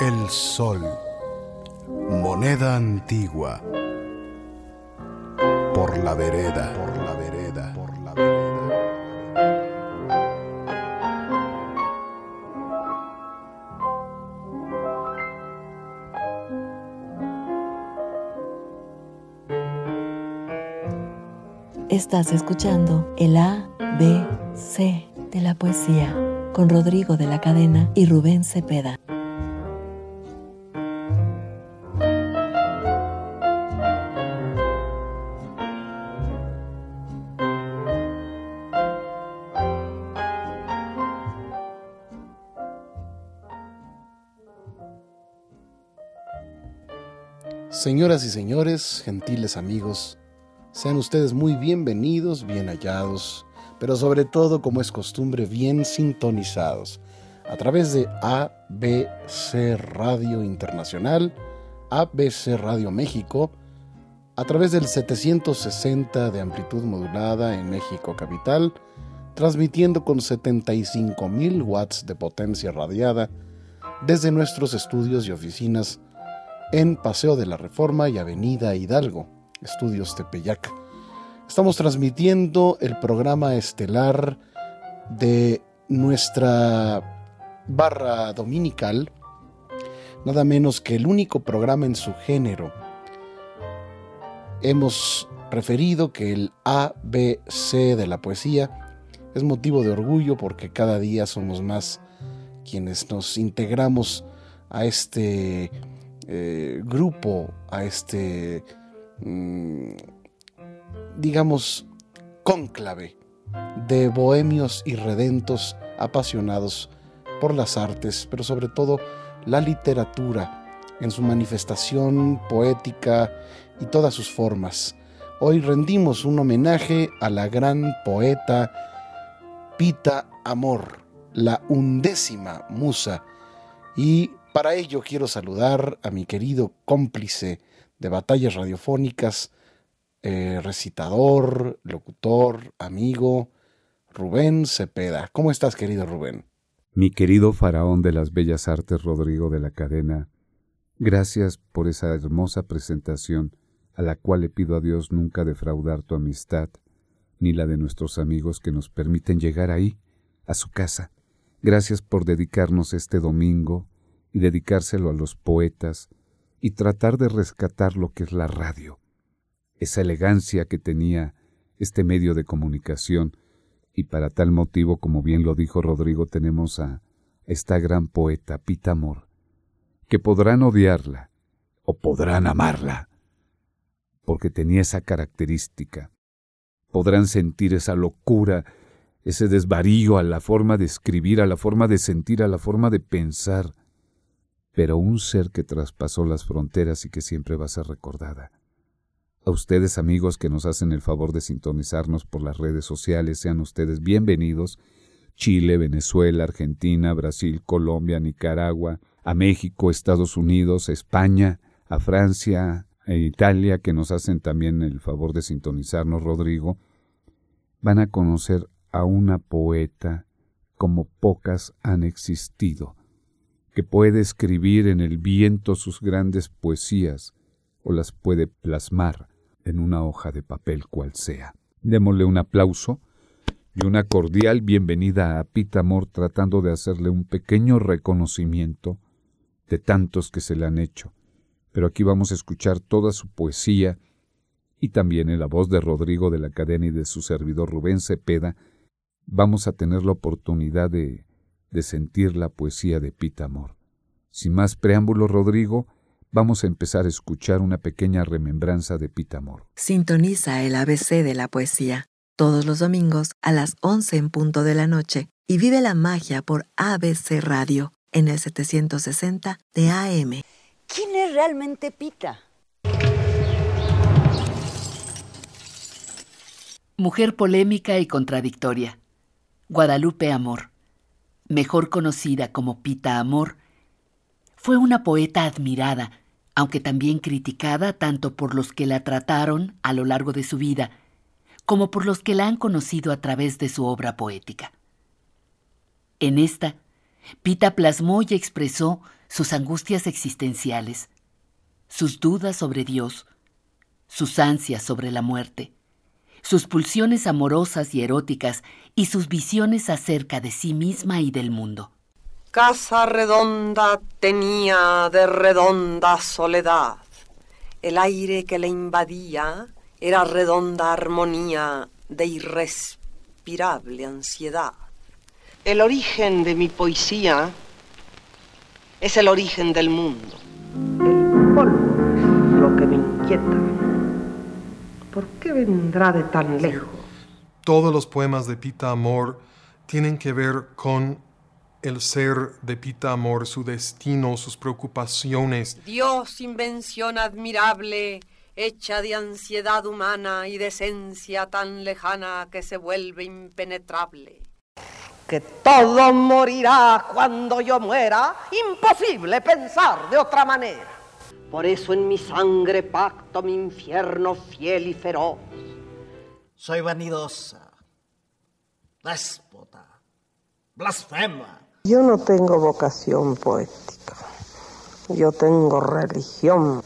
el sol, moneda antigua, por la vereda, por la vereda, por la vereda. Estás escuchando el A, B, C de la poesía con Rodrigo de la Cadena y Rubén Cepeda. Señoras y señores, gentiles amigos, sean ustedes muy bienvenidos, bien hallados, pero sobre todo, como es costumbre, bien sintonizados a través de ABC Radio Internacional, ABC Radio México, a través del 760 de amplitud modulada en México Capital, transmitiendo con 75.000 watts de potencia radiada desde nuestros estudios y oficinas en Paseo de la Reforma y Avenida Hidalgo, Estudios Tepeyac. Estamos transmitiendo el programa estelar de nuestra barra dominical, nada menos que el único programa en su género. Hemos referido que el ABC de la poesía es motivo de orgullo porque cada día somos más quienes nos integramos a este eh, grupo, a este, mm, digamos, cónclave de bohemios y redentos apasionados por las artes, pero sobre todo la literatura en su manifestación poética y todas sus formas. Hoy rendimos un homenaje a la gran poeta Pita Amor, la undécima musa, y para ello quiero saludar a mi querido cómplice de batallas radiofónicas, eh, recitador, locutor, amigo, Rubén Cepeda. ¿Cómo estás, querido Rubén? Mi querido faraón de las bellas artes, Rodrigo de la Cadena, gracias por esa hermosa presentación a la cual le pido a Dios nunca defraudar tu amistad, ni la de nuestros amigos que nos permiten llegar ahí, a su casa. Gracias por dedicarnos este domingo y dedicárselo a los poetas y tratar de rescatar lo que es la radio, esa elegancia que tenía este medio de comunicación, y para tal motivo, como bien lo dijo Rodrigo, tenemos a esta gran poeta Pita Amor, que podrán odiarla o podrán amarla, porque tenía esa característica. Podrán sentir esa locura, ese desvarío a la forma de escribir, a la forma de sentir, a la forma de pensar, pero un ser que traspasó las fronteras y que siempre va a ser recordada. A ustedes amigos que nos hacen el favor de sintonizarnos por las redes sociales, sean ustedes bienvenidos. Chile, Venezuela, Argentina, Brasil, Colombia, Nicaragua, a México, Estados Unidos, España, a Francia, e Italia, que nos hacen también el favor de sintonizarnos, Rodrigo, van a conocer a una poeta como pocas han existido, que puede escribir en el viento sus grandes poesías o las puede plasmar en una hoja de papel cual sea. Démosle un aplauso y una cordial bienvenida a Pita Amor tratando de hacerle un pequeño reconocimiento de tantos que se le han hecho. Pero aquí vamos a escuchar toda su poesía y también en la voz de Rodrigo de la Cadena y de su servidor Rubén Cepeda, vamos a tener la oportunidad de, de sentir la poesía de Pita Amor. Sin más preámbulos, Rodrigo, vamos a empezar a escuchar una pequeña remembranza de Pita Amor. Sintoniza el ABC de la poesía todos los domingos a las 11 en punto de la noche y vive la magia por ABC Radio en el 760 de AM. ¿Quién es realmente Pita? Mujer polémica y contradictoria. Guadalupe Amor, mejor conocida como Pita Amor, fue una poeta admirada, aunque también criticada tanto por los que la trataron a lo largo de su vida, como por los que la han conocido a través de su obra poética. En esta, Pita plasmó y expresó sus angustias existenciales, sus dudas sobre Dios, sus ansias sobre la muerte, sus pulsiones amorosas y eróticas y sus visiones acerca de sí misma y del mundo. Casa redonda tenía de redonda soledad. El aire que le invadía era redonda armonía de irrespirable ansiedad. El origen de mi poesía es el origen del mundo. El polvo es lo que me inquieta. ¿Por qué vendrá de tan lejos? Todos los poemas de Pita Amor tienen que ver con el ser de Pita Amor, su destino, sus preocupaciones. Dios, invención admirable, hecha de ansiedad humana y de esencia tan lejana que se vuelve impenetrable. Que todo morirá cuando yo muera, imposible pensar de otra manera. Por eso en mi sangre pacto mi infierno fiel y feroz. Soy vanidosa, déspota, blasfema. Yo no tengo vocación poética, yo tengo religión.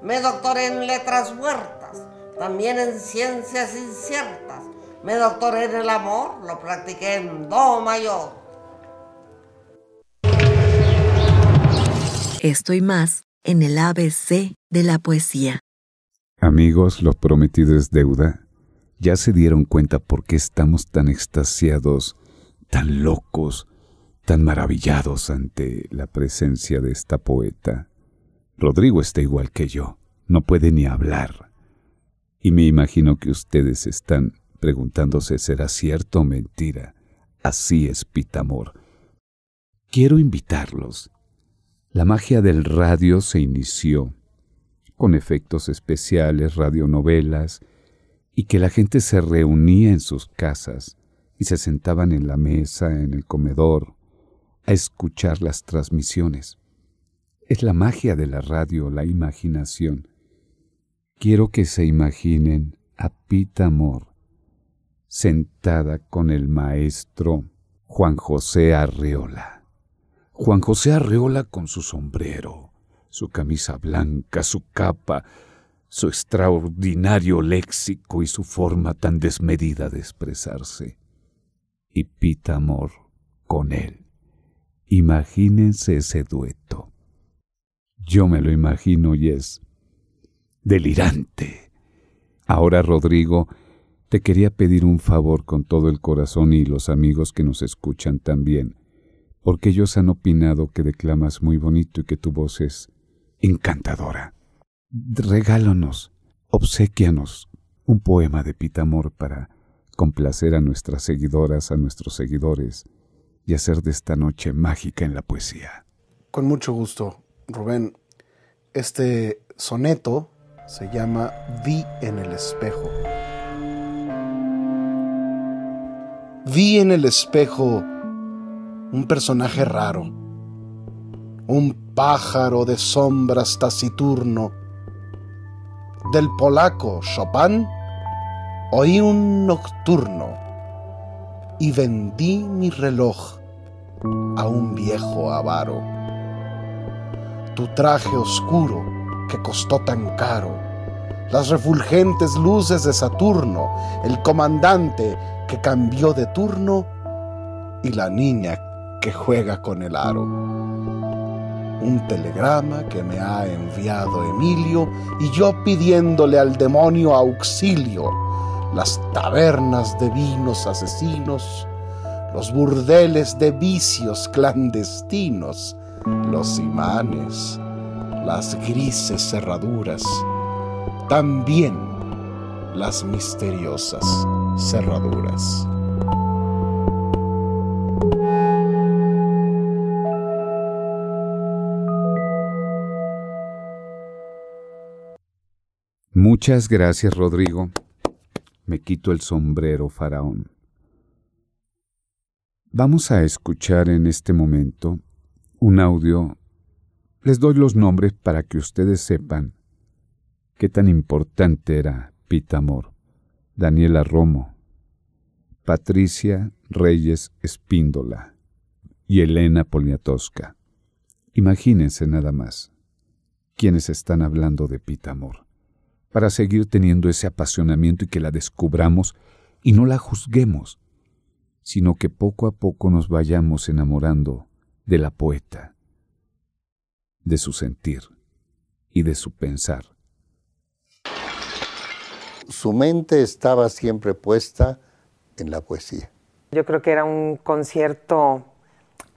Me doctoré en letras muertas, también en ciencias inciertas. Me doctoré en el amor, lo practiqué en do mayor. Esto y más en el ABC de la poesía. Amigos, lo prometido es deuda. ¿Ya se dieron cuenta por qué estamos tan extasiados, tan locos, tan maravillados ante la presencia de esta poeta? Rodrigo está igual que yo, no puede ni hablar. Y me imagino que ustedes están preguntándose, ¿será cierto o mentira? Así es Pitamor. Quiero invitarlos. La magia del radio se inició con efectos especiales, radionovelas, y que la gente se reunía en sus casas y se sentaban en la mesa, en el comedor, a escuchar las transmisiones. Es la magia de la radio, la imaginación. Quiero que se imaginen a Pita Amor sentada con el maestro Juan José Arreola. Juan José Arreola con su sombrero, su camisa blanca, su capa, su extraordinario léxico y su forma tan desmedida de expresarse. Y Pita Amor con él. Imagínense ese dueto. Yo me lo imagino y es delirante. Ahora, Rodrigo, te quería pedir un favor con todo el corazón y los amigos que nos escuchan también, porque ellos han opinado que declamas muy bonito y que tu voz es encantadora. Regálanos, obsequianos un poema de Pitamor para complacer a nuestras seguidoras, a nuestros seguidores y hacer de esta noche mágica en la poesía. Con mucho gusto, Rubén. Este soneto se llama Vi en el espejo. Vi en el espejo un personaje raro, un pájaro de sombras taciturno del polaco Chopin, oí un nocturno y vendí mi reloj a un viejo avaro. Tu traje oscuro que costó tan caro, las refulgentes luces de Saturno, el comandante que cambió de turno y la niña que juega con el aro. Un telegrama que me ha enviado Emilio y yo pidiéndole al demonio auxilio, las tabernas de vinos asesinos, los burdeles de vicios clandestinos, los imanes, las grises cerraduras, también las misteriosas cerraduras. Muchas gracias, Rodrigo. Me quito el sombrero, faraón. Vamos a escuchar en este momento un audio. Les doy los nombres para que ustedes sepan qué tan importante era Pitamor. Daniela Romo, Patricia Reyes Espíndola y Elena Poniatowska. Imagínense nada más quienes están hablando de Pitamor, para seguir teniendo ese apasionamiento y que la descubramos y no la juzguemos, sino que poco a poco nos vayamos enamorando de la poeta, de su sentir y de su pensar. Su mente estaba siempre puesta en la poesía. Yo creo que era un concierto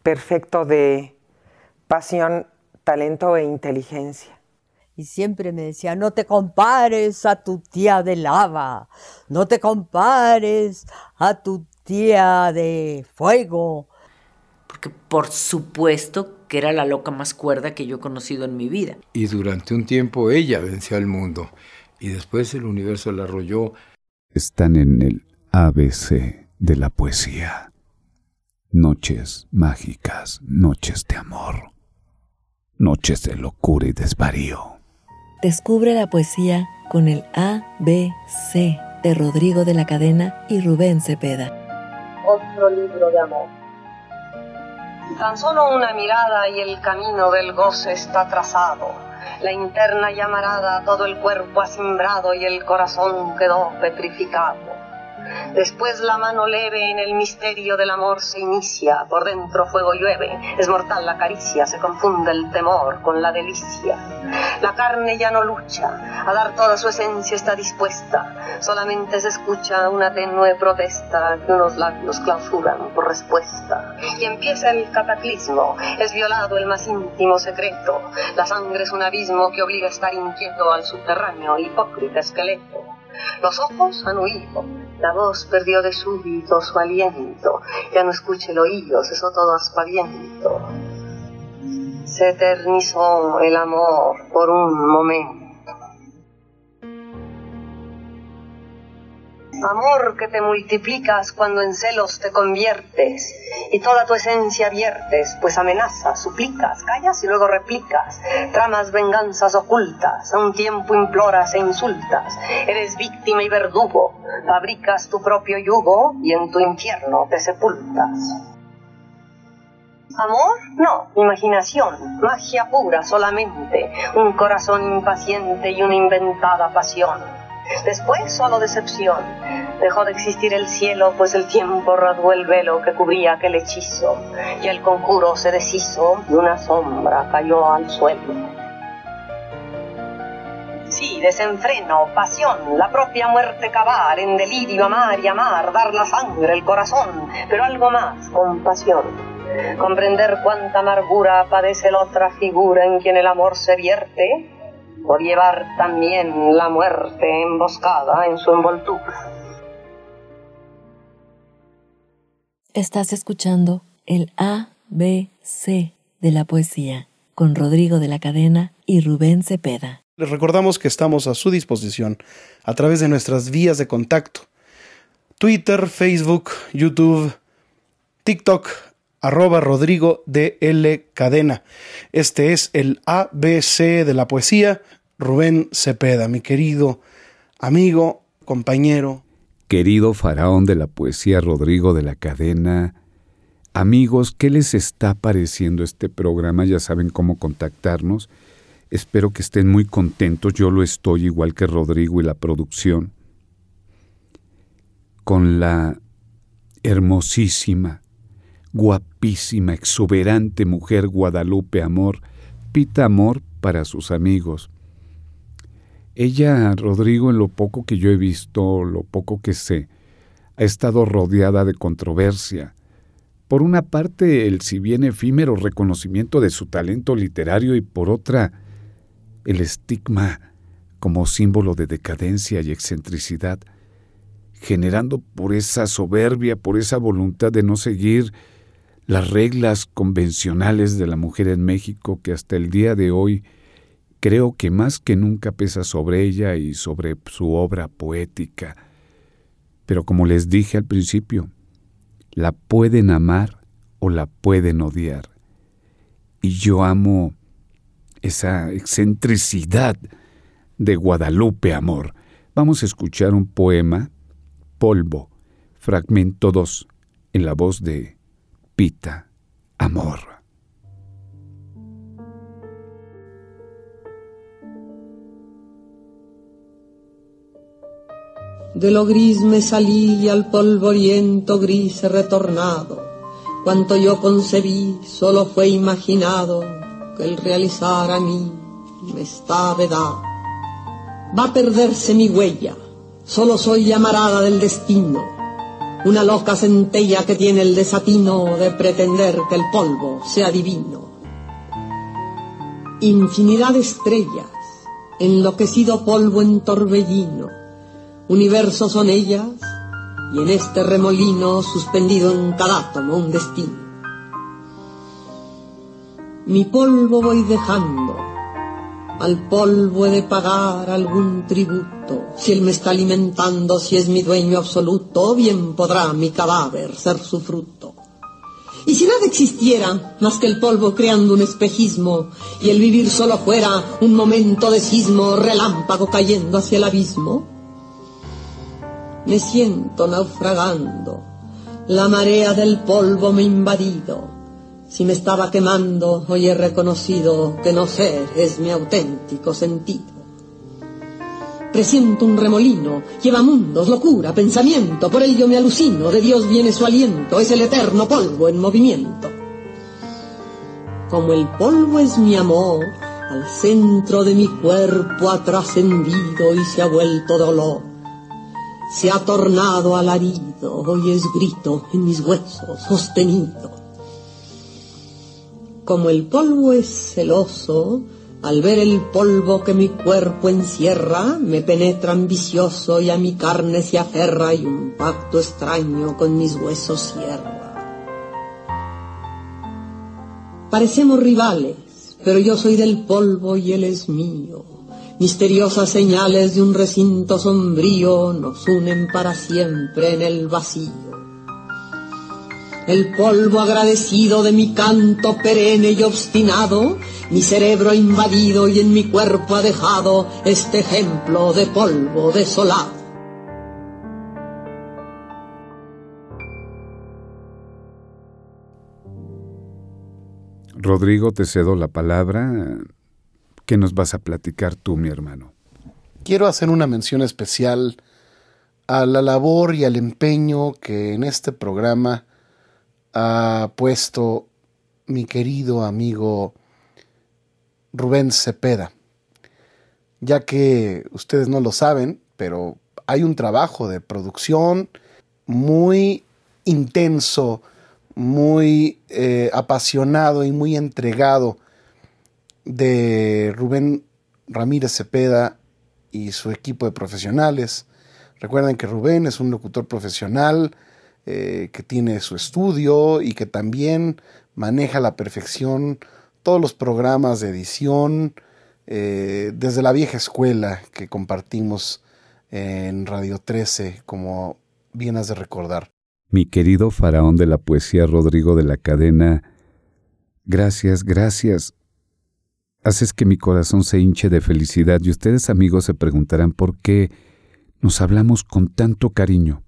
perfecto de pasión, talento e inteligencia. Y siempre me decía, no te compares a tu tía de lava, no te compares a tu tía de fuego. Porque por supuesto que era la loca más cuerda que yo he conocido en mi vida. Y durante un tiempo ella venció al mundo y después el universo la arrolló. Están en el ABC de la poesía. Noches mágicas, noches de amor, noches de locura y desvarío. Descubre la poesía con el ABC de Rodrigo de la Cadena y Rubén Cepeda. Otro libro de amor. Tan solo una mirada y el camino del goce está trazado. La interna llamarada, todo el cuerpo asimbrado y el corazón quedó petrificado. Después la mano leve en el misterio del amor se inicia, por dentro fuego llueve, es mortal la caricia, se confunde el temor con la delicia. La carne ya no lucha, a dar toda su esencia está dispuesta, solamente se escucha una tenue protesta. Que unos labios clausuran por respuesta. Y empieza el cataclismo, es violado el más íntimo secreto, la sangre es un abismo que obliga a estar inquieto al subterráneo, hipócrita esqueleto. Los ojos han huido, la voz perdió de súbito su aliento, ya no escucha el oído, cesó todo aspaviento. Se eternizó el amor por un momento. Amor que te multiplicas cuando en celos te conviertes y toda tu esencia viertes, pues amenazas, suplicas, callas y luego replicas, tramas venganzas ocultas, a un tiempo imploras e insultas, eres víctima y verdugo, fabricas tu propio yugo y en tu infierno te sepultas. Amor? No, imaginación, magia pura solamente, un corazón impaciente y una inventada pasión. Después solo decepción. Dejó de existir el cielo, pues el tiempo rasgó el velo que cubría aquel hechizo, y el conjuro se deshizo y una sombra cayó al suelo. Sí, desenfreno, pasión, la propia muerte cavar, en delirio amar y amar, dar la sangre, el corazón, pero algo más, compasión. Comprender cuánta amargura padece la otra figura en quien el amor se vierte, por llevar también la muerte emboscada en su envoltura. Estás escuchando el ABC de la poesía con Rodrigo de la Cadena y Rubén Cepeda. Les recordamos que estamos a su disposición a través de nuestras vías de contacto. Twitter, Facebook, YouTube, TikTok, arroba Rodrigo de L Cadena. Este es el ABC de la poesía Rubén Cepeda, mi querido amigo, compañero. Querido faraón de la poesía Rodrigo de la Cadena, amigos, ¿qué les está pareciendo este programa? Ya saben cómo contactarnos. Espero que estén muy contentos, yo lo estoy igual que Rodrigo y la producción, con la hermosísima, guapísima, exuberante mujer Guadalupe Amor, Pita Amor para sus amigos. Ella, Rodrigo, en lo poco que yo he visto, lo poco que sé, ha estado rodeada de controversia. Por una parte, el si bien efímero reconocimiento de su talento literario y por otra, el estigma como símbolo de decadencia y excentricidad, generando por esa soberbia, por esa voluntad de no seguir las reglas convencionales de la mujer en México que hasta el día de hoy creo que más que nunca pesa sobre ella y sobre su obra poética. Pero como les dije al principio, la pueden amar o la pueden odiar. Y yo amo esa excentricidad de Guadalupe Amor. Vamos a escuchar un poema, Polvo, fragmento 2, en la voz de Pita Amor. De lo gris me salí al polvoriento gris he retornado. Cuanto yo concebí solo fue imaginado que el realizar a mí me está vedado. Va a perderse mi huella, solo soy llamarada del destino, una loca centella que tiene el desatino de pretender que el polvo sea divino. Infinidad de estrellas, enloquecido polvo en torbellino, universos son ellas, y en este remolino suspendido en cada átomo un destino. Mi polvo voy dejando, al polvo he de pagar algún tributo, si él me está alimentando, si es mi dueño absoluto, bien podrá mi cadáver ser su fruto. Y si nada existiera más que el polvo creando un espejismo, y el vivir solo fuera un momento de sismo, relámpago cayendo hacia el abismo, me siento naufragando, la marea del polvo me invadido. Si me estaba quemando, hoy he reconocido que no ser es mi auténtico sentido. Presiento un remolino, lleva mundos, locura, pensamiento, por ello me alucino, de Dios viene su aliento, es el eterno polvo en movimiento. Como el polvo es mi amor, al centro de mi cuerpo ha trascendido y se ha vuelto dolor se ha tornado alarido, hoy es grito en mis huesos sostenido. Como el polvo es celoso, al ver el polvo que mi cuerpo encierra, me penetra ambicioso y a mi carne se aferra y un pacto extraño con mis huesos cierra. Parecemos rivales, pero yo soy del polvo y él es mío Misteriosas señales de un recinto sombrío nos unen para siempre en el vacío. El polvo agradecido de mi canto perenne y obstinado, mi cerebro invadido y en mi cuerpo ha dejado este ejemplo de polvo desolado. Rodrigo, te cedo la palabra ¿Qué nos vas a platicar tú, mi hermano? Quiero hacer una mención especial a la labor y al empeño que en este programa ha puesto mi querido amigo Rubén Cepeda, ya que ustedes no lo saben, pero hay un trabajo de producción muy intenso, muy eh, apasionado y muy entregado de Rubén Ramírez Cepeda y su equipo de profesionales. Recuerden que Rubén es un locutor profesional eh, que tiene su estudio y que también maneja a la perfección todos los programas de edición eh, desde la vieja escuela que compartimos en Radio 13, como bien has de recordar. Mi querido faraón de la poesía Rodrigo de la Cadena, gracias, gracias haces que mi corazón se hinche de felicidad y ustedes amigos se preguntarán por qué nos hablamos con tanto cariño.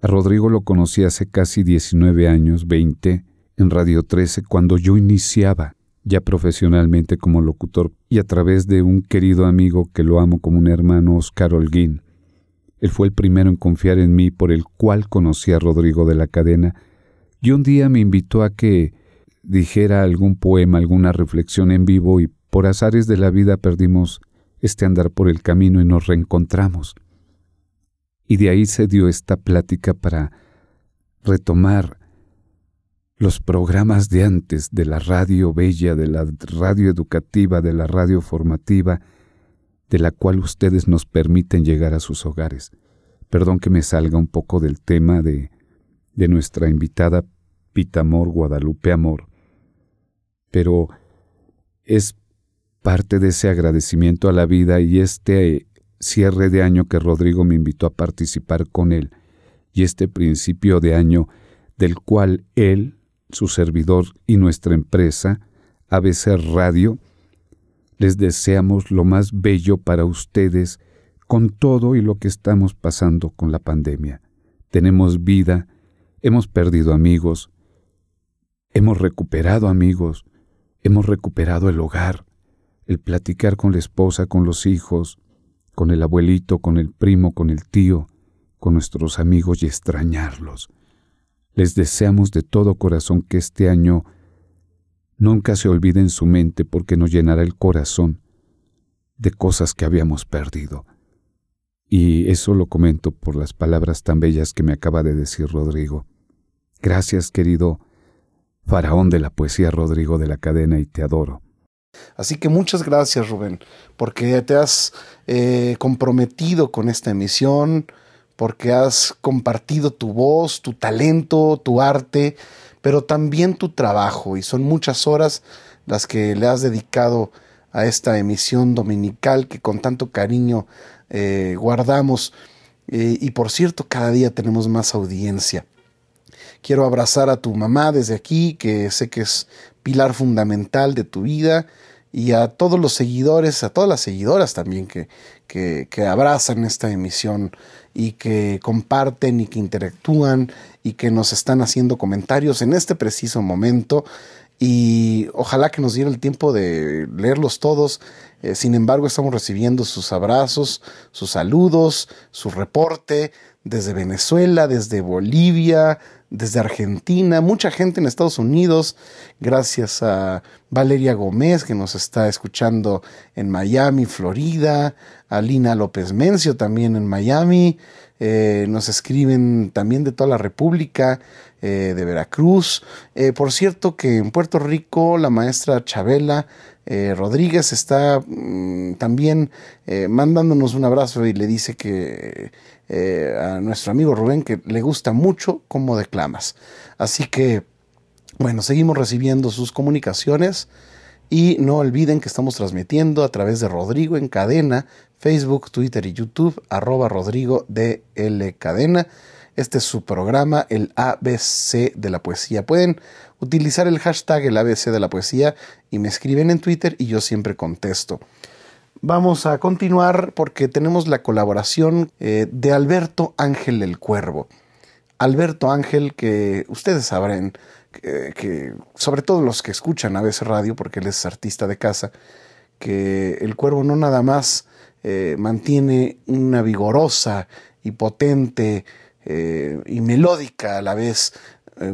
A Rodrigo lo conocí hace casi 19 años, 20, en Radio 13, cuando yo iniciaba ya profesionalmente como locutor y a través de un querido amigo que lo amo como un hermano, Oscar Holguín. Él fue el primero en confiar en mí, por el cual conocí a Rodrigo de la cadena, y un día me invitó a que dijera algún poema, alguna reflexión en vivo, y por azares de la vida perdimos este andar por el camino y nos reencontramos. Y de ahí se dio esta plática para retomar los programas de antes de la radio bella, de la radio educativa, de la radio formativa, de la cual ustedes nos permiten llegar a sus hogares. Perdón que me salga un poco del tema de, de nuestra invitada Pitamor Guadalupe Amor, pero es parte de ese agradecimiento a la vida y este cierre de año que Rodrigo me invitó a participar con él y este principio de año del cual él su servidor y nuestra empresa, ABC Radio, les deseamos lo más bello para ustedes con todo y lo que estamos pasando con la pandemia. Tenemos vida, hemos perdido amigos, hemos recuperado amigos, hemos recuperado el hogar, el platicar con la esposa, con los hijos, con el abuelito, con el primo, con el tío, con nuestros amigos y extrañarlos. Les deseamos de todo corazón que este año nunca se olvide en su mente porque nos llenará el corazón de cosas que habíamos perdido. Y eso lo comento por las palabras tan bellas que me acaba de decir Rodrigo. Gracias, querido faraón de la poesía Rodrigo de la cadena, y te adoro. Así que muchas gracias, Rubén, porque te has eh, comprometido con esta emisión, porque has compartido tu voz, tu talento, tu arte, pero también tu trabajo, y son muchas horas las que le has dedicado a esta emisión dominical que con tanto cariño eh, guardamos. Eh, y por cierto, cada día tenemos más audiencia. Quiero abrazar a tu mamá desde aquí, que sé que es pilar fundamental de tu vida, y a todos los seguidores, a todas las seguidoras también que, que, abrazan esta emisión y que comparten y que interactúan y que nos están haciendo comentarios en este preciso momento y ojalá que nos diera el tiempo de leerlos todos. Eh, sin embargo, estamos recibiendo sus abrazos, sus saludos, su reporte desde Venezuela, desde Bolivia, desde Argentina, mucha gente en Estados Unidos, gracias a Valeria Gómez que nos está escuchando en Miami, Florida, a Lina López Mencio también en Miami, eh, nos escriben también de toda la República, eh, de Veracruz. Eh, por cierto que en Puerto Rico la maestra Chabela Rodríguez está mm, también mandándonos un abrazo y le dice que a nuestro amigo Rubén que le gusta mucho cómo declamas. Así que, bueno, seguimos recibiendo sus comunicaciones. Y no olviden que estamos transmitiendo a través de Rodrigo en cadena, Facebook, Twitter y YouTube, arroba Rodrigo DL Cadena. Este es su programa, el ABC de la poesía. Pueden utilizar el hashtag el ABC de la poesía y me escriben en Twitter y yo siempre contesto. Vamos a continuar porque tenemos la colaboración eh, de Alberto Ángel el Cuervo. Alberto Ángel, que ustedes sabrán, que, sobre todo los que escuchan a veces radio, porque él es artista de casa, que el cuervo no nada más eh, mantiene una vigorosa y potente eh, y melódica a la vez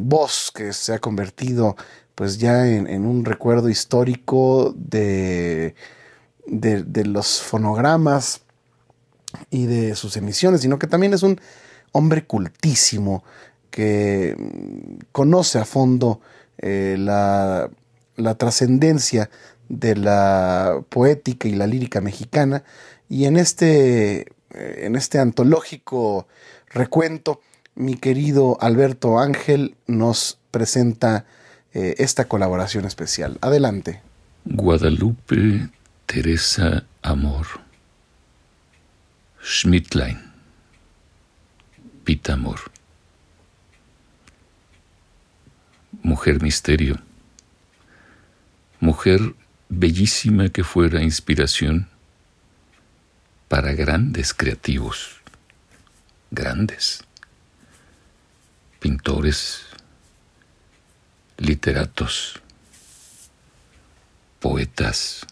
voz que se ha convertido pues ya en, un recuerdo histórico de, de, los fonogramas y de sus emisiones, sino que también es un hombre cultísimo, que conoce a fondo eh, la, trascendencia de la poética y la lírica mexicana y en este, eh, en este antológico recuento mi querido Alberto Ángel nos presenta eh, esta colaboración especial. Adelante. Guadalupe Teresa Amor. Schmidtlein. Pitamor. mujer misterio, mujer bellísima que fuera inspiración para grandes creativos, grandes pintores, literatos, poetas.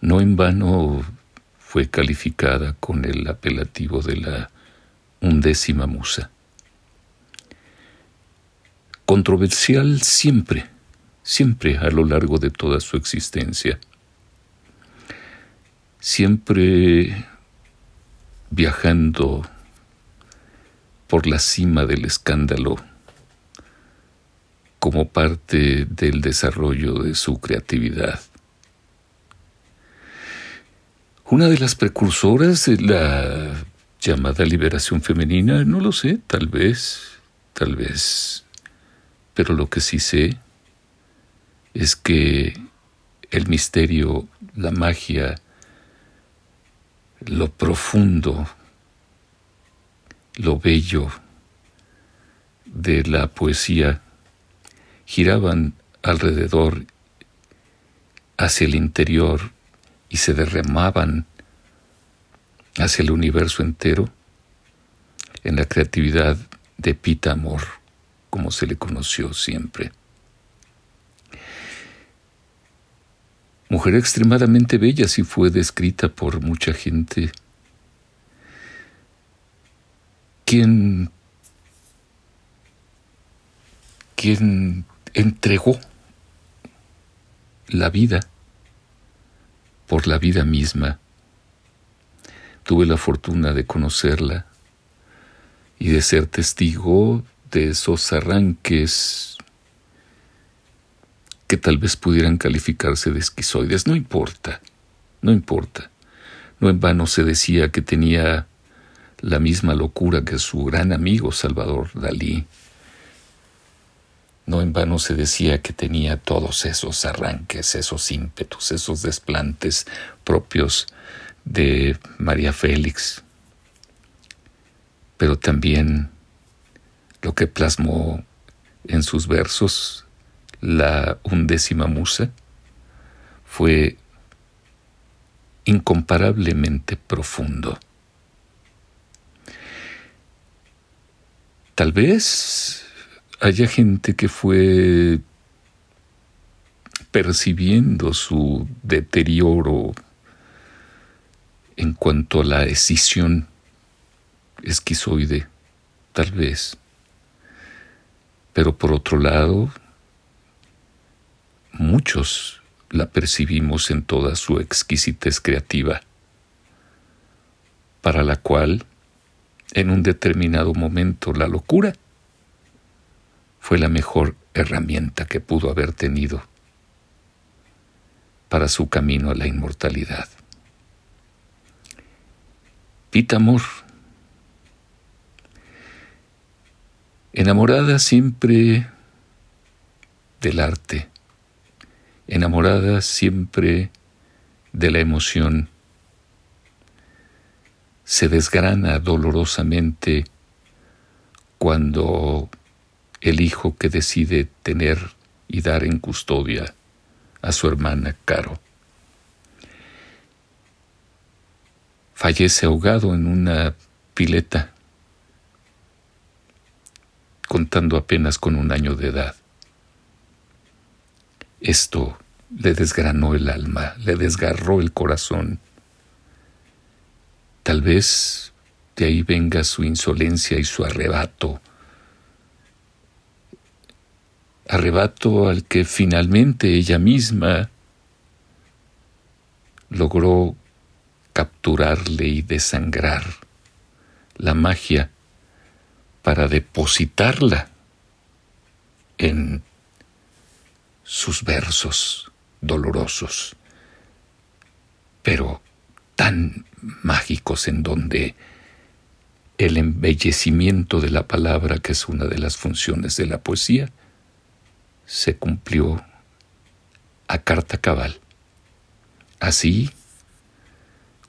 No en vano fue calificada con el apelativo de la undécima musa. Controversial siempre, siempre a lo largo de toda su existencia. Siempre viajando por la cima del escándalo como parte del desarrollo de su creatividad. Una de las precursoras de la llamada liberación femenina, no lo sé, tal vez, tal vez, pero lo que sí sé es que el misterio, la magia, lo profundo, lo bello de la poesía giraban alrededor hacia el interior y se derramaban hacia el universo entero en la creatividad de Pita Amor, como se le conoció siempre. Mujer extremadamente bella, si fue descrita por mucha gente, quien, quien entregó la vida por la vida misma. Tuve la fortuna de conocerla y de ser testigo de esos arranques que tal vez pudieran calificarse de esquizoides. No importa, no importa. No en vano se decía que tenía la misma locura que su gran amigo Salvador Dalí. No en vano se decía que tenía todos esos arranques, esos ímpetus, esos desplantes propios de María Félix, pero también lo que plasmó en sus versos la undécima musa fue incomparablemente profundo. Tal vez haya gente que fue percibiendo su deterioro en cuanto a la escisión esquizoide, tal vez. Pero por otro lado, muchos la percibimos en toda su exquisitez creativa, para la cual, en un determinado momento, la locura fue la mejor herramienta que pudo haber tenido para su camino a la inmortalidad. Pita Amor, enamorada siempre del arte, enamorada siempre de la emoción, se desgrana dolorosamente cuando el hijo que decide tener y dar en custodia a su hermana Caro. Fallece ahogado en una pileta, contando apenas con un año de edad. Esto le desgranó el alma, le desgarró el corazón. Tal vez de ahí venga su insolencia y su arrebato arrebato al que finalmente ella misma logró capturarle y desangrar la magia para depositarla en sus versos dolorosos, pero tan mágicos en donde el embellecimiento de la palabra, que es una de las funciones de la poesía, se cumplió a carta cabal. Así,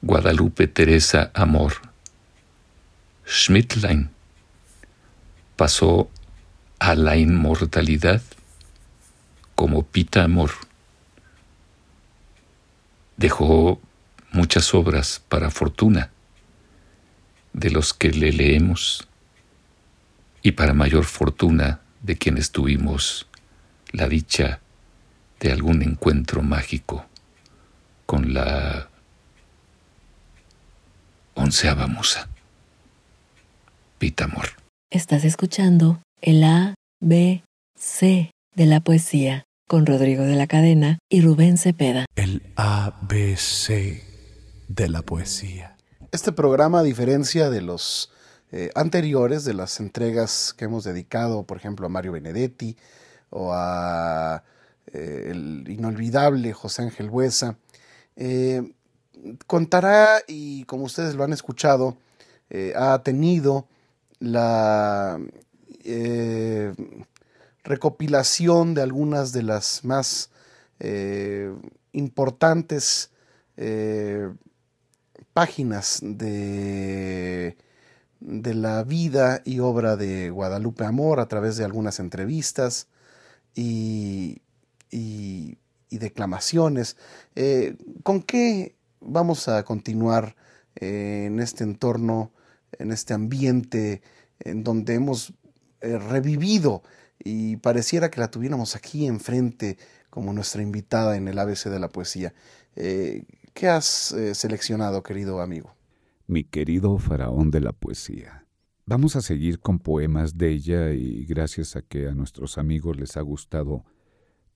Guadalupe Teresa Amor Schmidtlein pasó a la inmortalidad como Pita Amor. Dejó muchas obras para fortuna de los que le leemos y para mayor fortuna de quienes tuvimos la dicha de algún encuentro mágico con la onceava musa, Pita Amor. Estás escuchando el A, B, C de la poesía con Rodrigo de la Cadena y Rubén Cepeda. El ABC de la poesía. Este programa, a diferencia de los eh, anteriores, de las entregas que hemos dedicado, por ejemplo, a Mario Benedetti o a eh, el inolvidable José Ángel Buesa, eh, contará, y como ustedes lo han escuchado, ha tenido la recopilación de algunas de las más importantes páginas de, de la vida y obra de Guadalupe Amor a través de algunas entrevistas y, y, declamaciones. Eh, ¿Con qué vamos a continuar eh, en este entorno, en este ambiente en donde hemos eh, revivido y pareciera que la tuviéramos aquí enfrente como nuestra invitada en el ABC de la poesía? ¿Qué has seleccionado, querido amigo? Mi querido faraón de la poesía. Vamos a seguir con poemas de ella y gracias a que a nuestros amigos les ha gustado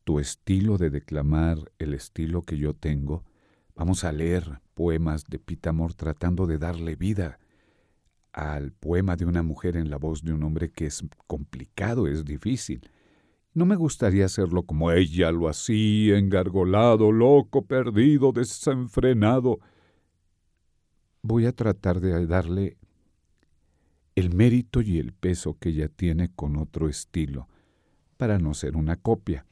tu estilo de declamar, el estilo que yo tengo, vamos a leer poemas de Pitamor tratando de darle vida al poema de una mujer en la voz de un hombre que es complicado, es difícil. No me gustaría hacerlo como ella lo hacía, engargolado, loco, perdido, desenfrenado. Voy a tratar de darle el mérito y el peso que ella tiene con otro estilo, para no ser una copia.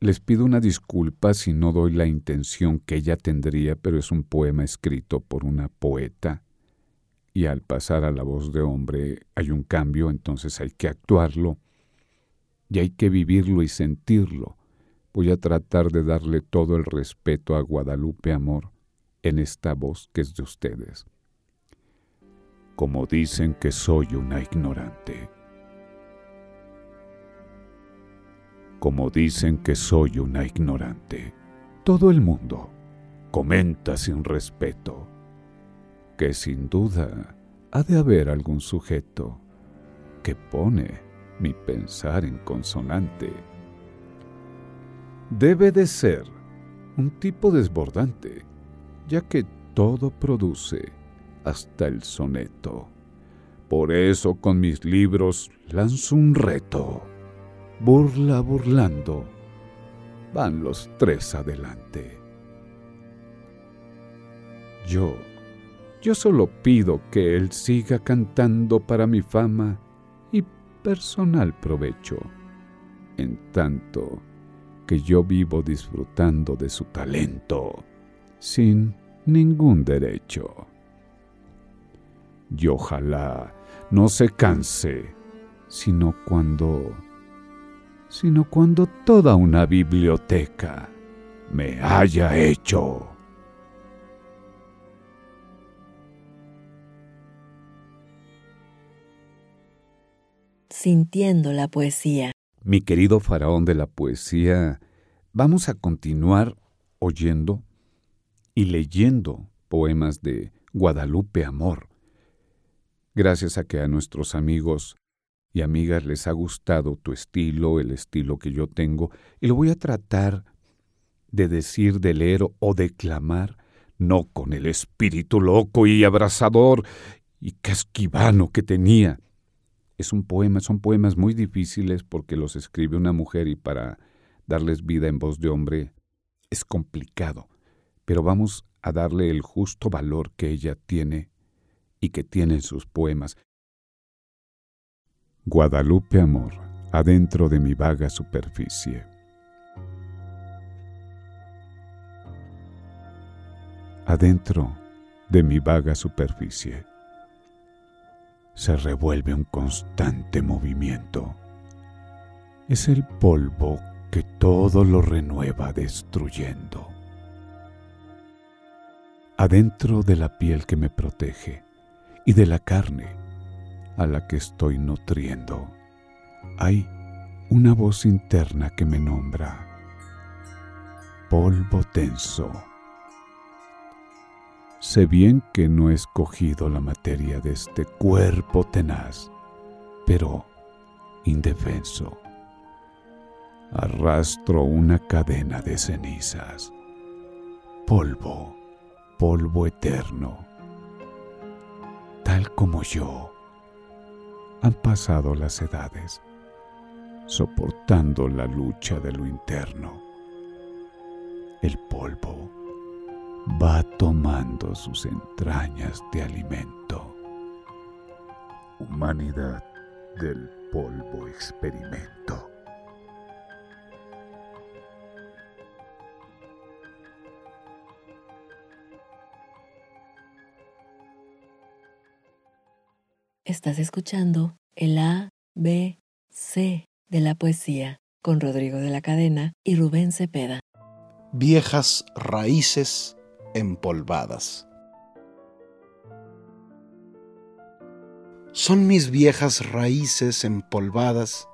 Les pido una disculpa si no doy la intención que ella tendría, pero es un poema escrito por una poeta y al pasar a la voz de hombre hay un cambio, entonces hay que actuarlo y hay que vivirlo y sentirlo. Voy a tratar de darle todo el respeto a Guadalupe Amor en esta voz que es de ustedes. Como dicen que soy una ignorante. Como dicen que soy una ignorante. Todo el mundo comenta sin respeto que sin duda ha de haber algún sujeto que pone mi pensar en consonante. Debe de ser un tipo desbordante, ya que todo produce hasta el soneto. Por eso con mis libros lanzo un reto. Burla burlando, van los tres adelante. Yo, yo solo pido que él siga cantando para mi fama personal provecho, en tanto que yo vivo disfrutando de su talento sin ningún derecho. Y ojalá no se canse, sino cuando, sino cuando toda una biblioteca me haya hecho. sintiendo la poesía. Mi querido faraón de la poesía, vamos a continuar oyendo y leyendo poemas de Guadalupe Amor. Gracias a que a nuestros amigos y amigas les ha gustado tu estilo, el estilo que yo tengo, y lo voy a tratar de decir, de leer o declamar, no con el espíritu loco y abrasador y casquivano que tenía, es un poema, son poemas muy difíciles porque los escribe una mujer y para darles vida en voz de hombre es complicado, pero vamos a darle el justo valor que ella tiene y que tiene en sus poemas. Guadalupe Amor, adentro de mi vaga superficie. Adentro de mi vaga superficie se revuelve un constante movimiento. Es el polvo que todo lo renueva destruyendo. Adentro de la piel que me protege y de la carne a la que estoy nutriendo, hay una voz interna que me nombra polvo tenso. Sé bien que no he escogido la materia de este cuerpo tenaz, pero indefenso. Arrastro una cadena de cenizas, polvo, polvo eterno. Tal como yo, han pasado las edades, soportando la lucha de lo interno. El polvo va tomando sus entrañas de alimento. Humanidad del polvo experimento. Estás escuchando el A, B, C de la poesía con Rodrigo de la Cadena y Rubén Cepeda. Viejas raíces empolvadas. Son mis viejas raíces empolvadas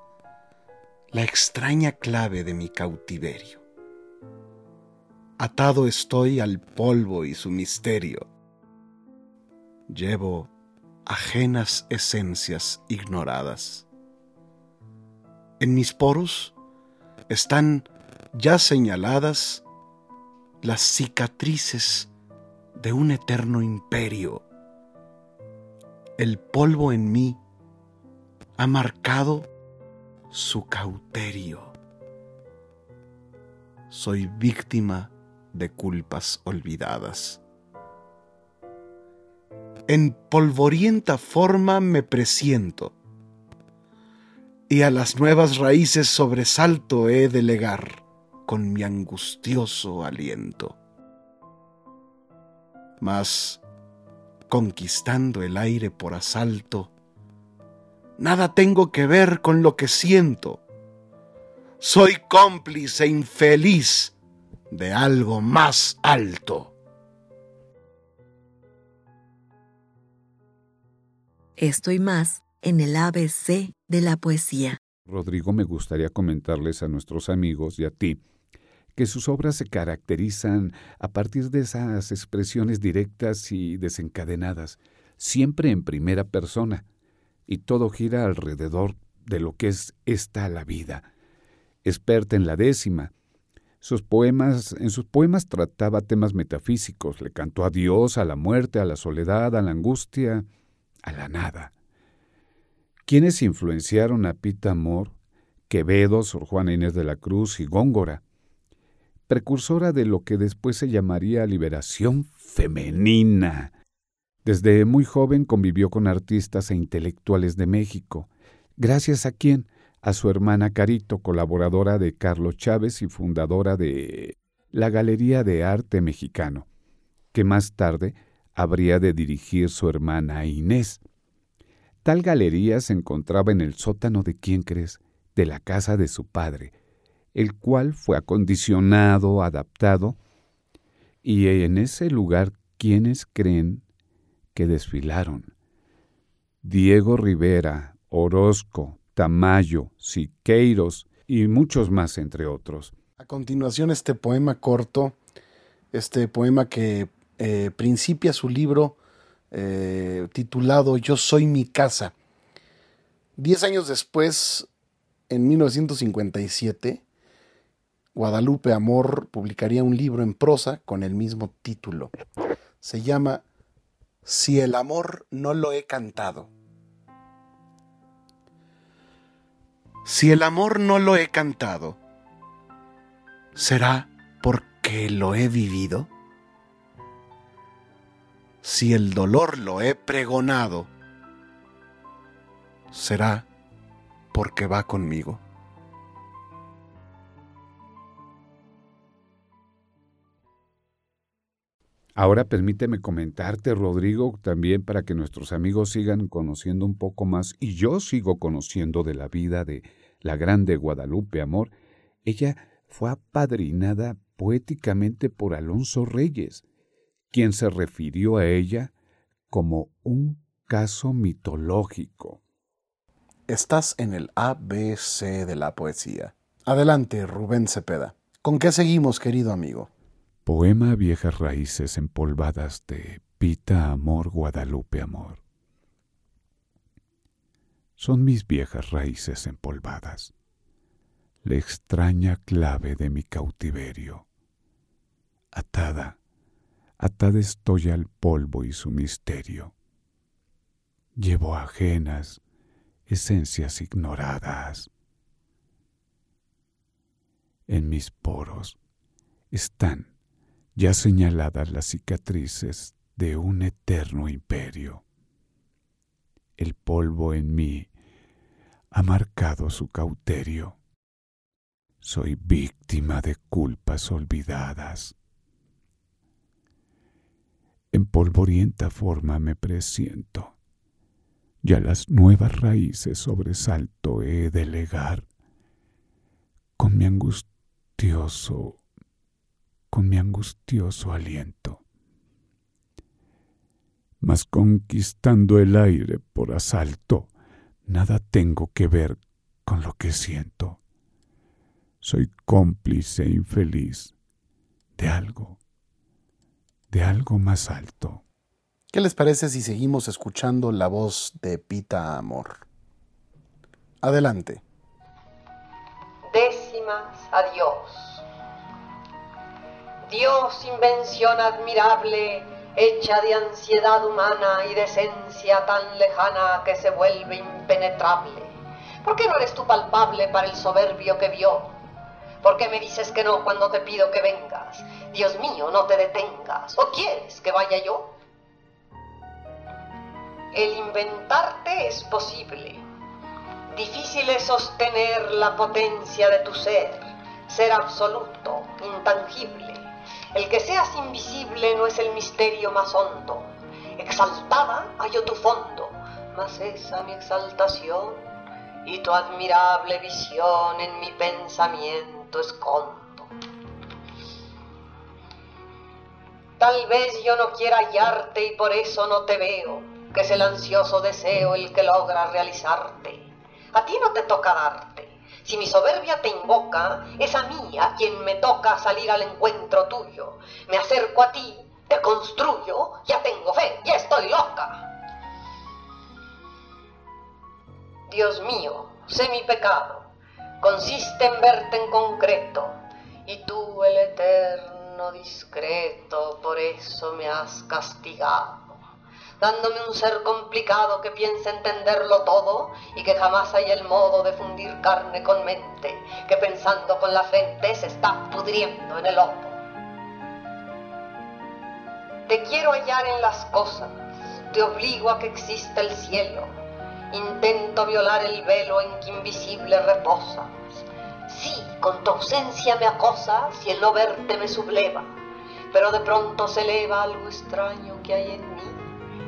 la extraña clave de mi cautiverio. Atado estoy al polvo y su misterio. Llevo ajenas esencias ignoradas. En mis poros están ya señaladas las cicatrices de un eterno imperio. El polvo en mí ha marcado su cauterio. Soy víctima de culpas olvidadas. En polvorienta forma me presiento y a las nuevas raíces sobresalto he de legar con mi angustioso aliento. Mas, conquistando el aire por asalto, nada tengo que ver con lo que siento. Soy cómplice infeliz de algo más alto. Esto y más en el ABC de la poesía. Rodrigo, me gustaría comentarles a nuestros amigos y a ti que sus obras se caracterizan a partir de esas expresiones directas y desencadenadas, siempre en primera persona, y todo gira alrededor de lo que es esta la vida. Experta en la décima, sus poemas, en sus poemas trataba temas metafísicos, le cantó a Dios, a la muerte, a la soledad, a la angustia, a la nada. ¿Quiénes influenciaron a Pita Amor, Quevedo, Sor Juana Inés de la Cruz y Góngora? precursora de lo que después se llamaría liberación femenina. Desde muy joven convivió con artistas e intelectuales de México, gracias a quien, a su hermana Carito, colaboradora de Carlos Chávez y fundadora de la Galería de Arte Mexicano, que más tarde habría de dirigir su hermana Inés. Tal galería se encontraba en el sótano de quién crees, de la casa de su padre, el cual fue acondicionado, adaptado, y en ese lugar, ¿quiénes creen que desfilaron? Diego Rivera, Orozco, Tamayo, Siqueiros y muchos más, entre otros. A continuación, este poema corto, este poema que eh, principia su libro eh, titulado Yo soy mi casa. Diez años después, en 1957, Guadalupe Amor publicaría un libro en prosa con el mismo título. Se llama Si el amor no lo he cantado. Si el amor no lo he cantado, ¿será porque lo he vivido? Si el dolor lo he pregonado, ¿será porque va conmigo? Ahora permíteme comentarte, Rodrigo, también para que nuestros amigos sigan conociendo un poco más y yo sigo conociendo de la vida de la grande Guadalupe Amor Ella fue apadrinada poéticamente por Alonso Reyes, quien se refirió a ella como un caso mitológico. Estás en el ABC de la poesía. Adelante, Rubén Cepeda. ¿Con qué seguimos, querido amigo? Poema Viejas Raíces Empolvadas de Pita Amor Guadalupe Amor. Son mis viejas raíces empolvadas, la extraña clave de mi cautiverio. Atada, atada estoy al polvo y su misterio. Llevo ajenas esencias ignoradas. En mis poros están ya señaladas las cicatrices de un eterno imperio. El polvo en mí ha marcado su cauterio. Soy víctima de culpas olvidadas. En polvorienta forma me presiento. Ya las nuevas raíces sobresalto he de legar. Con mi angustioso, con mi angustioso aliento mas conquistando el aire por asalto, nada tengo que ver con lo que siento. Soy cómplice infeliz de algo, de algo más alto. ¿Qué les parece si seguimos escuchando la voz de Pita Amor? Adelante. Décimas a Dios. Dios, invención admirable, hecha de ansiedad humana y de esencia tan lejana que se vuelve impenetrable. ¿Por qué no eres tú palpable para el soberbio que vio? ¿Por qué me dices que no cuando te pido que vengas? Dios mío, no te detengas. ¿O quieres que vaya yo? El inventarte es posible. Difícil es sostener la potencia de tu ser, ser absoluto, intangible el que seas invisible no es el misterio más hondo. Exaltada hallo tu fondo, mas esa mi exaltación y tu admirable visión en mi pensamiento escondo. Tal vez yo no quiera hallarte y por eso no te veo, que es el ansioso deseo el que logra realizarte. A ti no te toca darte, si mi soberbia te invoca, es a mí a quien me toca salir al encuentro tuyo. Me acerco a ti, te construyo, ya tengo fe, ya estoy loca. Dios mío, sé mi pecado, consiste en verte en concreto, y tú el eterno discreto, por eso me has castigado dándome un ser complicado que piensa entenderlo todo y que jamás hay el modo de fundir carne con mente, que pensando con la frente se está pudriendo en el lodo. Te quiero hallar en las cosas, te obligo a que exista el cielo, intento violar el velo en que invisible reposas. Sí, con tu ausencia me acosas y el no verte me subleva, pero de pronto se eleva algo extraño que hay en mí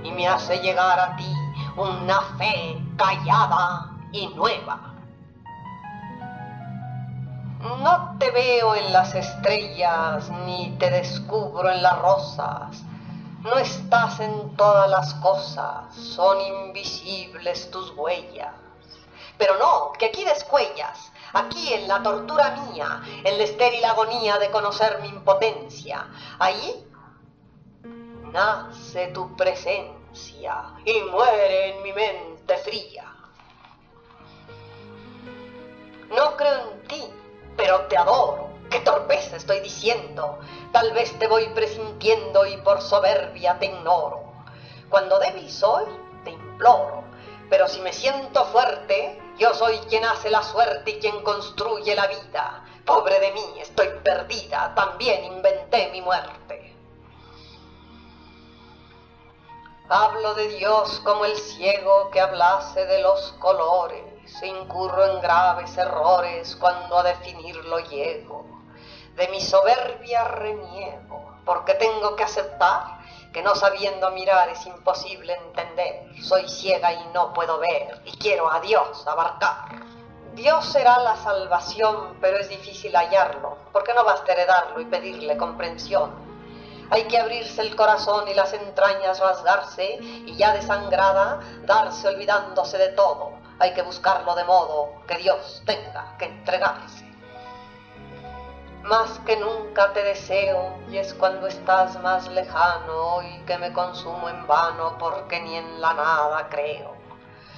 y me hace llegar a ti una fe callada y nueva. No te veo en las estrellas ni te descubro en las rosas. No estás en todas las cosas, son invisibles tus huellas. Pero no, que aquí descuellas, aquí en la tortura mía, en la estéril agonía de conocer mi impotencia. Ahí nace tu presencia y muere en mi mente fría. No creo en ti, pero te adoro. Qué torpeza estoy diciendo. Tal vez te voy presintiendo y por soberbia te ignoro. Cuando débil soy, te imploro. Pero si me siento fuerte, yo soy quien hace la suerte y quien construye la vida. Pobre de mí, estoy perdida, también inventé mi muerte. Hablo de Dios como el ciego que hablase de los colores, incurro en graves errores cuando a definirlo llego. De mi soberbia reniego, porque tengo que aceptar que no sabiendo mirar es imposible entender. Soy ciega y no puedo ver, y quiero a Dios abarcar. Dios será la salvación, pero es difícil hallarlo, porque no basta heredarlo y pedirle comprensión. Hay que abrirse el corazón y las entrañas rasgarse, y ya desangrada, darse olvidándose de todo. Hay que buscarlo de modo que Dios tenga que entregarse. Más que nunca te deseo, y es cuando estás más lejano, hoy que me consumo en vano, porque ni en la nada creo.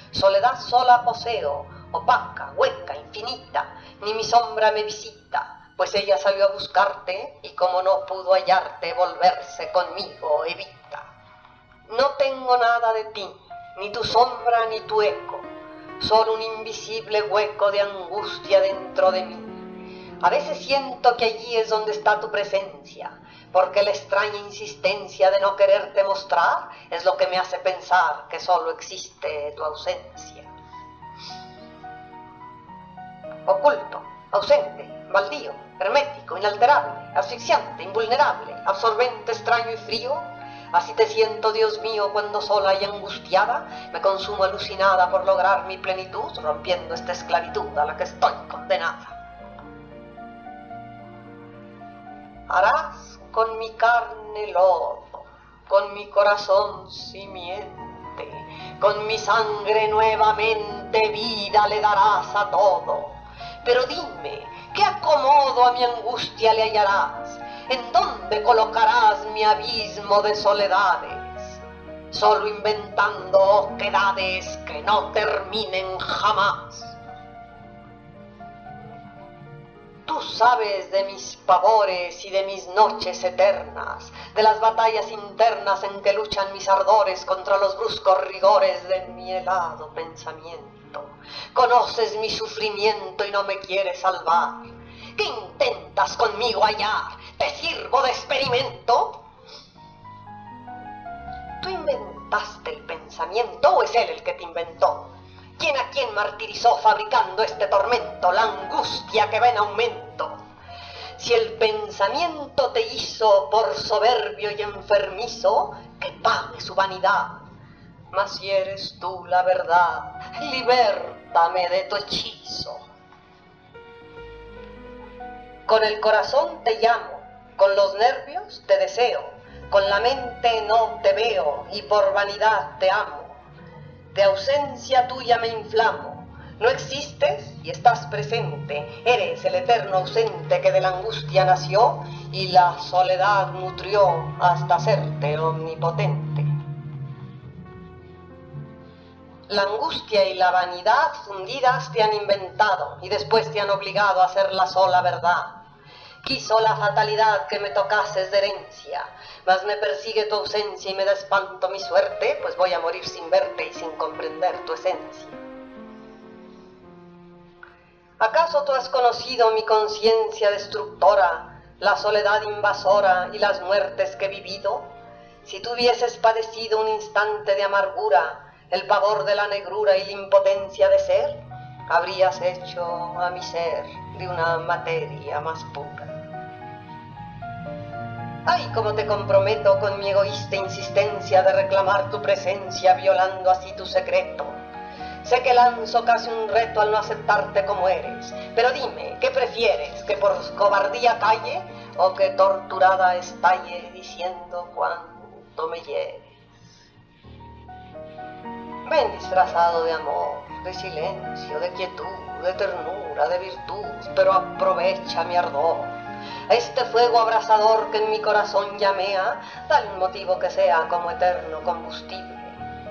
Soledad sola poseo, opaca, hueca, infinita, ni mi sombra me visita, pues ella salió a buscarte y como no pudo hallarte, volverse conmigo evita. No tengo nada de ti, ni tu sombra ni tu eco, solo un invisible hueco de angustia dentro de mí. A veces siento que allí es donde está tu presencia, porque la extraña insistencia de no quererte mostrar es lo que me hace pensar que solo existe tu ausencia oculto, ausente, baldío, hermético, inalterable, asfixiante, invulnerable, absorbente, extraño y frío. Así te siento, Dios mío, cuando sola y angustiada me consumo alucinada por lograr mi plenitud, rompiendo esta esclavitud a la que estoy condenada. Harás con mi carne lodo, con mi corazón simiente, con mi sangre nuevamente vida le darás a todo pero dime, ¿qué acomodo a mi angustia le hallarás? ¿En dónde colocarás mi abismo de soledades? Solo inventando oquedades que no terminen jamás. Tú sabes de mis pavores y de mis noches eternas, de las batallas internas en que luchan mis ardores contra los bruscos rigores de mi helado pensamiento. Conoces mi sufrimiento y no me quieres salvar. ¿Qué intentas conmigo hallar? ¿Te sirvo de experimento? ¿Tú inventaste el pensamiento o es él el que te inventó? ¿Quién a quién martirizó fabricando este tormento, la angustia que va en aumento? Si el pensamiento te hizo por soberbio y enfermizo, que pague su vanidad. Mas si eres tú la verdad, libértame de tu hechizo. Con el corazón te llamo, con los nervios te deseo, con la mente no te veo y por vanidad te amo. De ausencia tuya me inflamo. No existes y estás presente. Eres el eterno ausente que de la angustia nació y la soledad nutrió hasta hacerte omnipotente. La angustia y la vanidad fundidas te han inventado y después te han obligado a ser la sola verdad. Quiso la fatalidad que me tocases de herencia, mas me persigue tu ausencia y me da espanto mi suerte, pues voy a morir sin verte y sin comprender tu esencia. ¿Acaso tú has conocido mi conciencia destructora, la soledad invasora y las muertes que he vivido? Si tú hubieses padecido un instante de amargura, el pavor de la negrura y la impotencia de ser, habrías hecho a mi ser de una materia más pura. Ay, cómo te comprometo con mi egoísta insistencia de reclamar tu presencia, violando así tu secreto. Sé que lanzo casi un reto al no aceptarte como eres, pero dime, ¿qué prefieres? ¿Que por cobardía calle o que torturada estalle diciendo cuánto me hieres? Ven disfrazado de amor, de silencio, de quietud, de ternura, de virtud, pero aprovecha mi ardor. Este fuego abrasador que en mi corazón llamea, un motivo que sea como eterno combustible.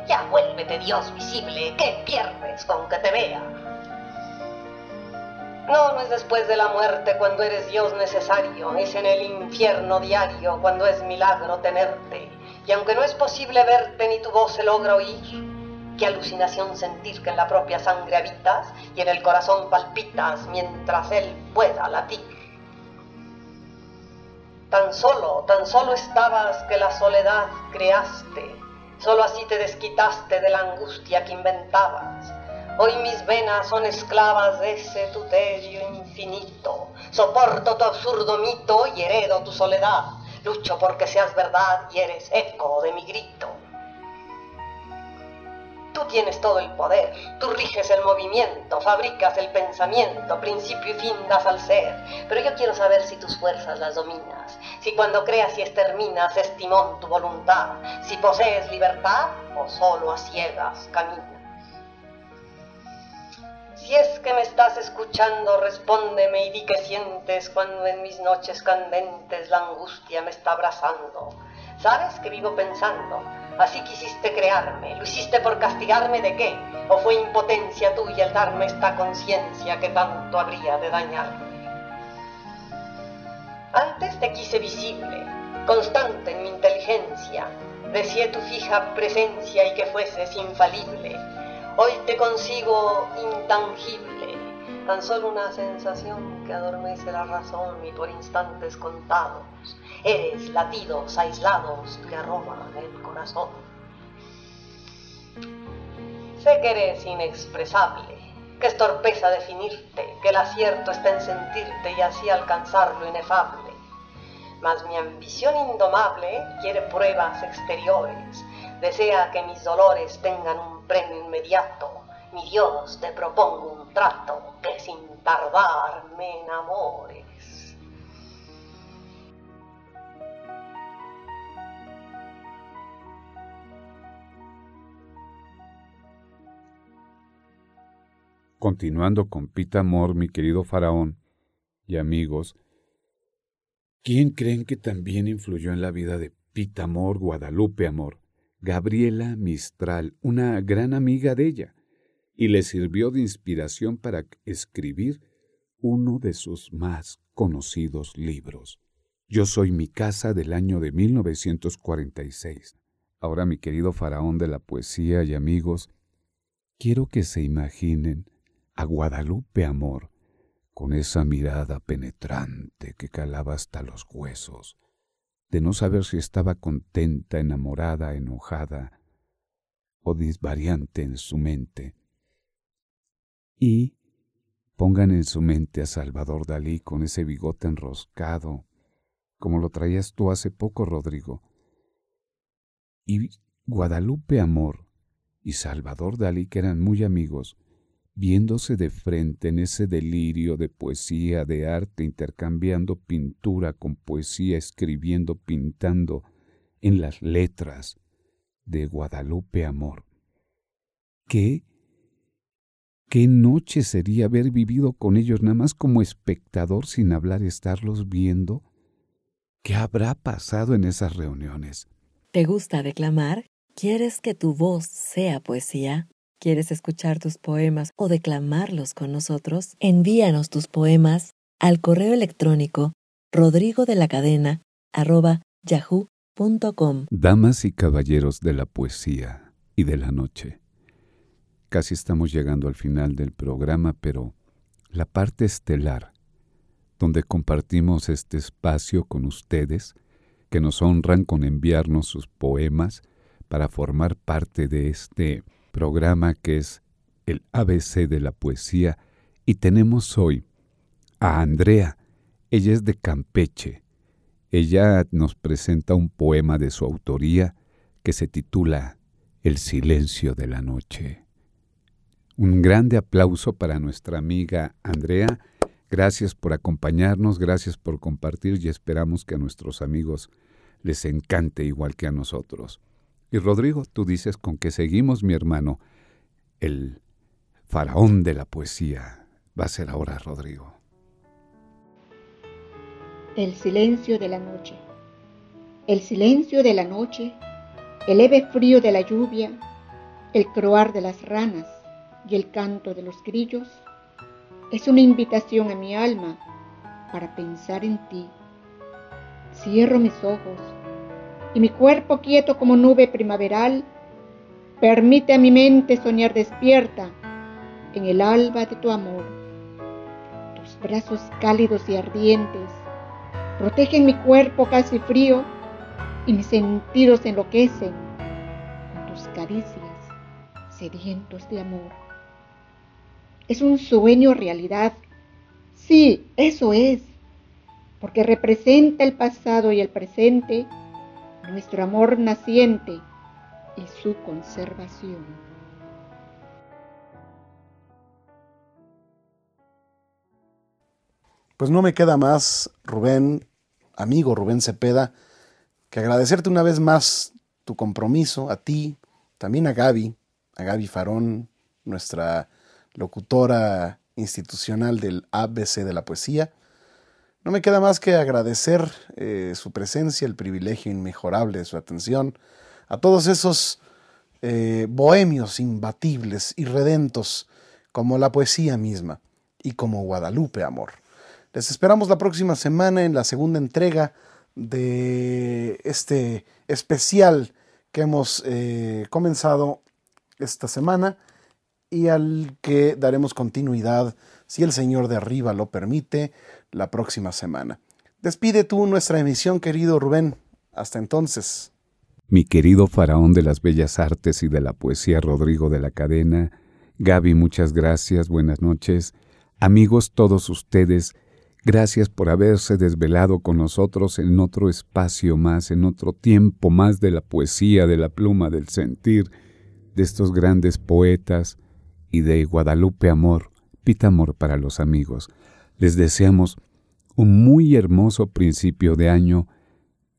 Ya vuélvete Dios visible, ¿qué pierdes con que te vea? No, no es después de la muerte cuando eres Dios necesario, es en el infierno diario cuando es milagro tenerte. Y aunque no es posible verte ni tu voz se logra oír, Qué alucinación sentir que en la propia sangre habitas y en el corazón palpitas mientras él pueda latir. Tan solo, tan solo estabas que la soledad creaste, solo así te desquitaste de la angustia que inventabas. Hoy mis venas son esclavas de ese tuterio infinito. Soporto tu absurdo mito y heredo tu soledad. Lucho porque seas verdad y eres eco de mi grito. Tú tienes todo el poder, tú riges el movimiento, fabricas el pensamiento, principio y fin das al ser. Pero yo quiero saber si tus fuerzas las dominas, si cuando creas y exterminas es timón tu voluntad, si posees libertad o solo a ciegas caminas. Si es que me estás escuchando, respóndeme y di que sientes cuando en mis noches candentes la angustia me está abrazando. ¿Sabes que vivo pensando? Así quisiste crearme, lo hiciste por castigarme de qué? ¿O fue impotencia tuya el darme esta conciencia que tanto habría de dañarme? Antes te quise visible, constante en mi inteligencia, deseé tu fija presencia y que fueses infalible. Hoy te consigo intangible, tan solo una sensación que adormece la razón y por instantes contados eres latidos aislados que roban el corazón. Sé que eres inexpresable, que es torpeza definirte, que el acierto está en sentirte y así alcanzar lo inefable. Mas mi ambición indomable quiere pruebas exteriores, desea que mis dolores tengan un premio inmediato. Mi Dios, te propongo un trato que sin tardar me enamore. Continuando con Pita Amor, mi querido faraón y amigos, ¿quién creen que también influyó en la vida de Pita Amor, Guadalupe Amor? Gabriela Mistral, una gran amiga de ella, y le sirvió de inspiración para escribir uno de sus más conocidos libros. Yo soy mi casa del año de 1946. Ahora, mi querido faraón de la poesía y amigos, quiero que se imaginen a Guadalupe Amor, con esa mirada penetrante que calaba hasta los huesos, de no saber si estaba contenta, enamorada, enojada o disvariante en su mente. Y pongan en su mente a Salvador Dalí con ese bigote enroscado, como lo traías tú hace poco, Rodrigo. Y Guadalupe Amor y Salvador Dalí, que eran muy amigos, viéndose de frente en ese delirio de poesía, de arte, intercambiando pintura con poesía, escribiendo, pintando en las letras de Guadalupe Amor. ¿Qué? ¿Qué noche sería haber vivido con ellos nada más como espectador sin hablar, estarlos viendo? ¿Qué habrá pasado en esas reuniones? ¿Te gusta declamar? ¿Quieres que tu voz sea poesía? ¿Quieres escuchar tus poemas o declamarlos con nosotros? Envíanos tus poemas al correo electrónico rodrigo de la cadena yahoo.com. Damas y caballeros de la poesía y de la noche. Casi estamos llegando al final del programa, pero la parte estelar, donde compartimos este espacio con ustedes, que nos honran con enviarnos sus poemas para formar parte de este programa que es el ABC de la poesía y tenemos hoy a Andrea. Ella es de Campeche. Ella nos presenta un poema de su autoría que se titula El silencio de la noche. Un grande aplauso para nuestra amiga Andrea. Gracias por acompañarnos, gracias por compartir y esperamos que a nuestros amigos les encante igual que a nosotros. Y Rodrigo, tú dices con que seguimos, mi hermano, el faraón de la poesía. Va a ser ahora Rodrigo. El silencio de la noche. El silencio de la noche, el leve frío de la lluvia, el croar de las ranas y el canto de los grillos es una invitación a mi alma para pensar en ti. Cierro mis ojos y mi cuerpo quieto como nube primaveral permite a mi mente soñar despierta en el alba de tu amor. Tus brazos cálidos y ardientes protegen mi cuerpo casi frío y mis sentidos enloquecen con tus caricias sedientos de amor. Es un sueño realidad. Sí, eso es, porque representa el pasado y el presente nuestro amor naciente y su conservación. Pues no me queda más, Rubén, amigo Rubén Cepeda, que agradecerte una vez más tu compromiso, a ti, también a Gaby, a Gaby Farón, nuestra locutora institucional del ABC de la poesía, no me queda más que agradecer eh, su presencia, el privilegio inmejorable de su atención, a todos esos eh, bohemios imbatibles y redentos como la poesía misma y como Guadalupe Amor. Les esperamos la próxima semana en la segunda entrega de este especial que hemos eh, comenzado esta semana y al que daremos continuidad, si el Señor de arriba lo permite, la próxima semana. Despide tú nuestra emisión, querido Rubén. Hasta entonces. Mi querido faraón de las bellas artes y de la poesía Rodrigo de la Cadena, Gaby, muchas gracias, buenas noches. Amigos todos ustedes, gracias por haberse desvelado con nosotros en otro espacio más, en otro tiempo más de la poesía, de la pluma, del sentir, de estos grandes poetas y de Guadalupe Amor, Pita Amor para los amigos. Les deseamos un muy hermoso principio de año,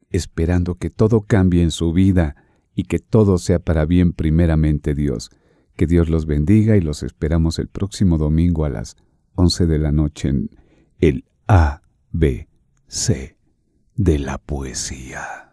esperando que todo cambie en su vida y que todo sea para bien primeramente Dios. Que Dios los bendiga y los esperamos el próximo domingo a las 11 de la noche en el A, B, C de la poesía.